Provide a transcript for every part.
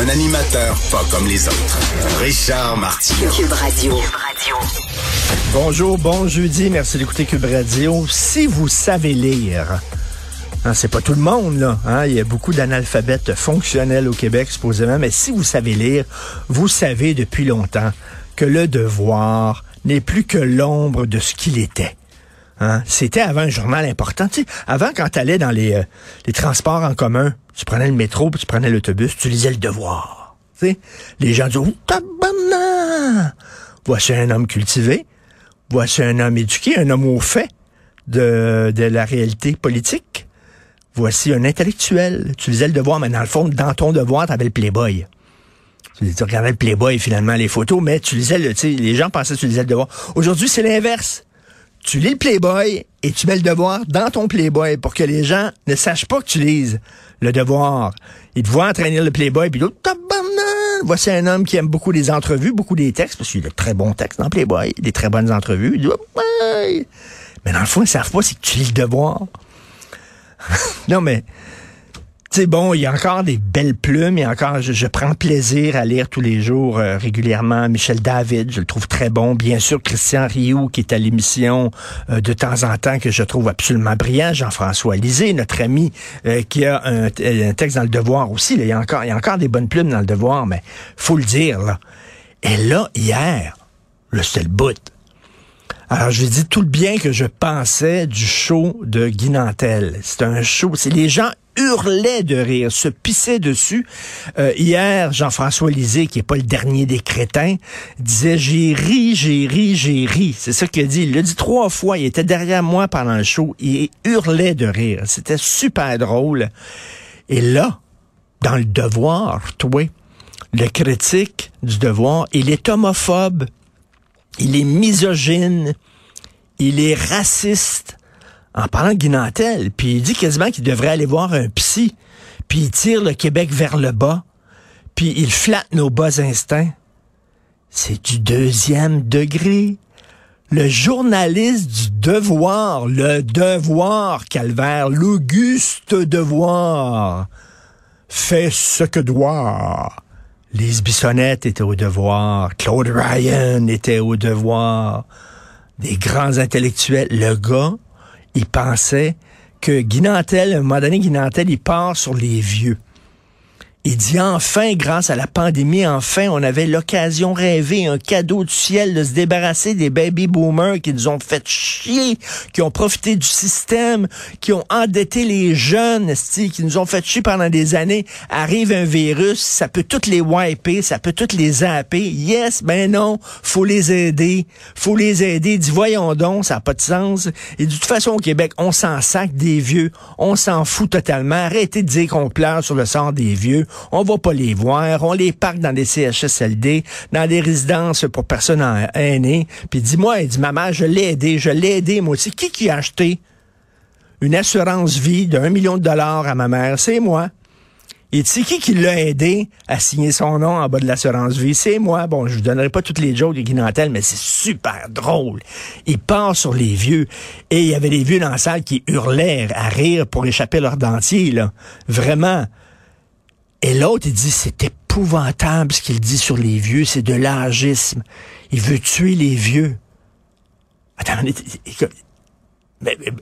Un animateur pas comme les autres. Richard Martineau. Cube Radio. Bonjour, bon jeudi, merci d'écouter Cube Radio. Si vous savez lire, hein, c'est pas tout le monde, là. Hein, il y a beaucoup d'analphabètes fonctionnels au Québec, supposément, mais si vous savez lire, vous savez depuis longtemps que le devoir n'est plus que l'ombre de ce qu'il était. Hein? C'était avant un journal important. Avant, quand tu allais dans les, euh, les transports en commun, tu prenais le métro, puis tu prenais l'autobus, tu lisais le devoir. Les gens disaient, oh, tabarnak! Voici un homme cultivé, voici un homme éduqué, un homme au fait de, la réalité politique. Voici un intellectuel. Tu lisais le devoir, mais dans le fond, dans ton devoir, tu avais le Playboy. Tu, tu regardais le Playboy, finalement, les photos, mais tu lisais le, les gens pensaient que tu lisais le devoir. Aujourd'hui, c'est l'inverse tu lis le Playboy et tu mets le devoir dans ton Playboy pour que les gens ne sachent pas que tu lises le devoir. Ils te voient entraîner le Playboy, puis l'autre! Voici un homme qui aime beaucoup les entrevues, beaucoup des textes, parce qu'il a de très bons textes dans Playboy, des très bonnes entrevues. Il dit, Ouais. Mais dans le fond, ils savent pas, c'est que tu lis le devoir. non, mais c'est bon, il y a encore des belles plumes, a encore, je, prends plaisir à lire tous les jours euh, régulièrement Michel David, je le trouve très bon. Bien sûr, Christian Rioux, qui est à l'émission euh, de temps en temps, que je trouve absolument brillant. Jean-François Lisée, notre ami, euh, qui a un, un, texte dans le Devoir aussi. Là, il, y a encore, il y a encore des bonnes plumes dans le Devoir, mais faut le dire. Là. Et là, hier, le bout. Alors, je dis tout le bien que je pensais du show de Guy Nantel. C'est un show, c'est les gens hurlaient de rire, se pissaient dessus. Euh, hier, Jean-François Lisée, qui est pas le dernier des crétins, disait j'ai ri, j'ai ri, j'ai ri. C'est ça qu'il a dit. Il l'a dit trois fois. Il était derrière moi pendant le show. Il hurlait de rire. C'était super drôle. Et là, dans le devoir, toi, le critique du devoir, il est homophobe, il est misogyne, il est raciste en parlant de Guinantel, puis il dit quasiment qu'il devrait aller voir un psy, puis il tire le Québec vers le bas, puis il flatte nos bas instincts. C'est du deuxième degré. Le journaliste du devoir, le devoir, calvaire, l'auguste devoir, fait ce que doit. Lise Bissonnette était au devoir, Claude Ryan était au devoir, des grands intellectuels. Le gars, il pensait que Guinantel, à un moment donné, Guinantel, il part sur les vieux. Il dit enfin, grâce à la pandémie, enfin, on avait l'occasion rêvée, un cadeau du ciel de se débarrasser des baby boomers qui nous ont fait chier, qui ont profité du système, qui ont endetté les jeunes, qui nous ont fait chier pendant des années. Arrive un virus, ça peut toutes les wiper, ça peut toutes les zapper. Yes, ben non, faut les aider, faut les aider. Il dit voyons donc, ça n'a pas de sens. Et de toute façon, au Québec, on s'en sac des vieux, on s'en fout totalement. Arrêtez de dire qu'on pleure sur le sort des vieux on va pas les voir, on les parque dans des CHSLD, dans des résidences pour personnes aînées. Puis dis-moi, il dit, maman, je l'ai aidé, je l'ai aidé, moi aussi. Qui qui a acheté une assurance vie de 1 million de dollars à ma mère? C'est moi. Et sais qui qui l'a aidé à signer son nom en bas de l'assurance vie? C'est moi. Bon, je vous donnerai pas toutes les jokes de Guinantel, mais c'est super drôle. Il part sur les vieux. Et il y avait des vieux dans la salle qui hurlaient à rire pour échapper leur dentier, là. Vraiment. Et l'autre, il dit, c'est épouvantable ce qu'il dit sur les vieux, c'est de l'âgisme. Il veut tuer les vieux. Attends. Mais, mais,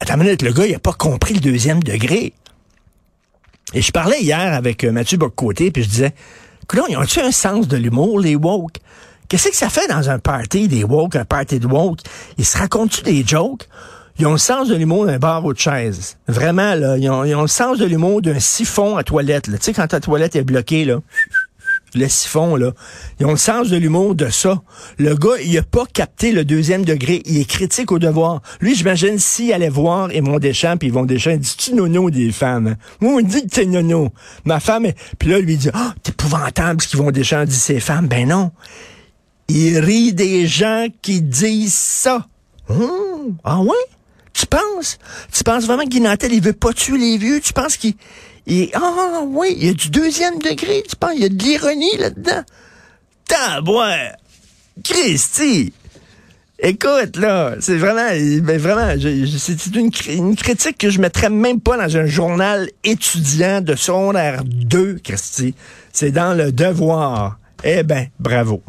attends une minute, le gars, il a pas compris le deuxième degré. Et je parlais hier avec euh, Mathieu Boccoté, puis je disais, écoute, ils ont-tu un sens de l'humour, les woke? Qu'est-ce que ça fait dans un party, des woke, un party de woke? Ils se racontent-tu des jokes? Ils ont le sens de l'humour d'un bar ou de chaise. Vraiment, là, ils ont, ils ont le sens de l'humour d'un siphon à toilette. Tu sais, quand ta toilette est bloquée, là, le siphon, là. Ils ont le sens de l'humour de ça. Le gars, il a pas capté le deuxième degré. Il est critique au devoir. Lui, j'imagine, s'il allait voir Aimon Deschamps, puis Yvon Deschamps, il dit, tu nono des femmes? Hein? Moi, on dit que t'es nono. Ma femme, puis là, lui, dit, oh, t'es épouvantable ce qu'Yvon Deschamps dit ses femmes. Ben non. Il rit des gens qui disent ça. Hum, ah ouais? Tu penses? Tu penses vraiment que Guy il veut pas tuer les vieux? Tu penses qu'il... Ah oui, il y a du deuxième degré, tu penses? Il y a de l'ironie là-dedans. Tabouin! Christy! Écoute, là, c'est vraiment, ben vraiment, c'est une, une, critique que je mettrais même pas dans un journal étudiant de secondaire 2, Christy. C'est dans le devoir. Eh ben, bravo.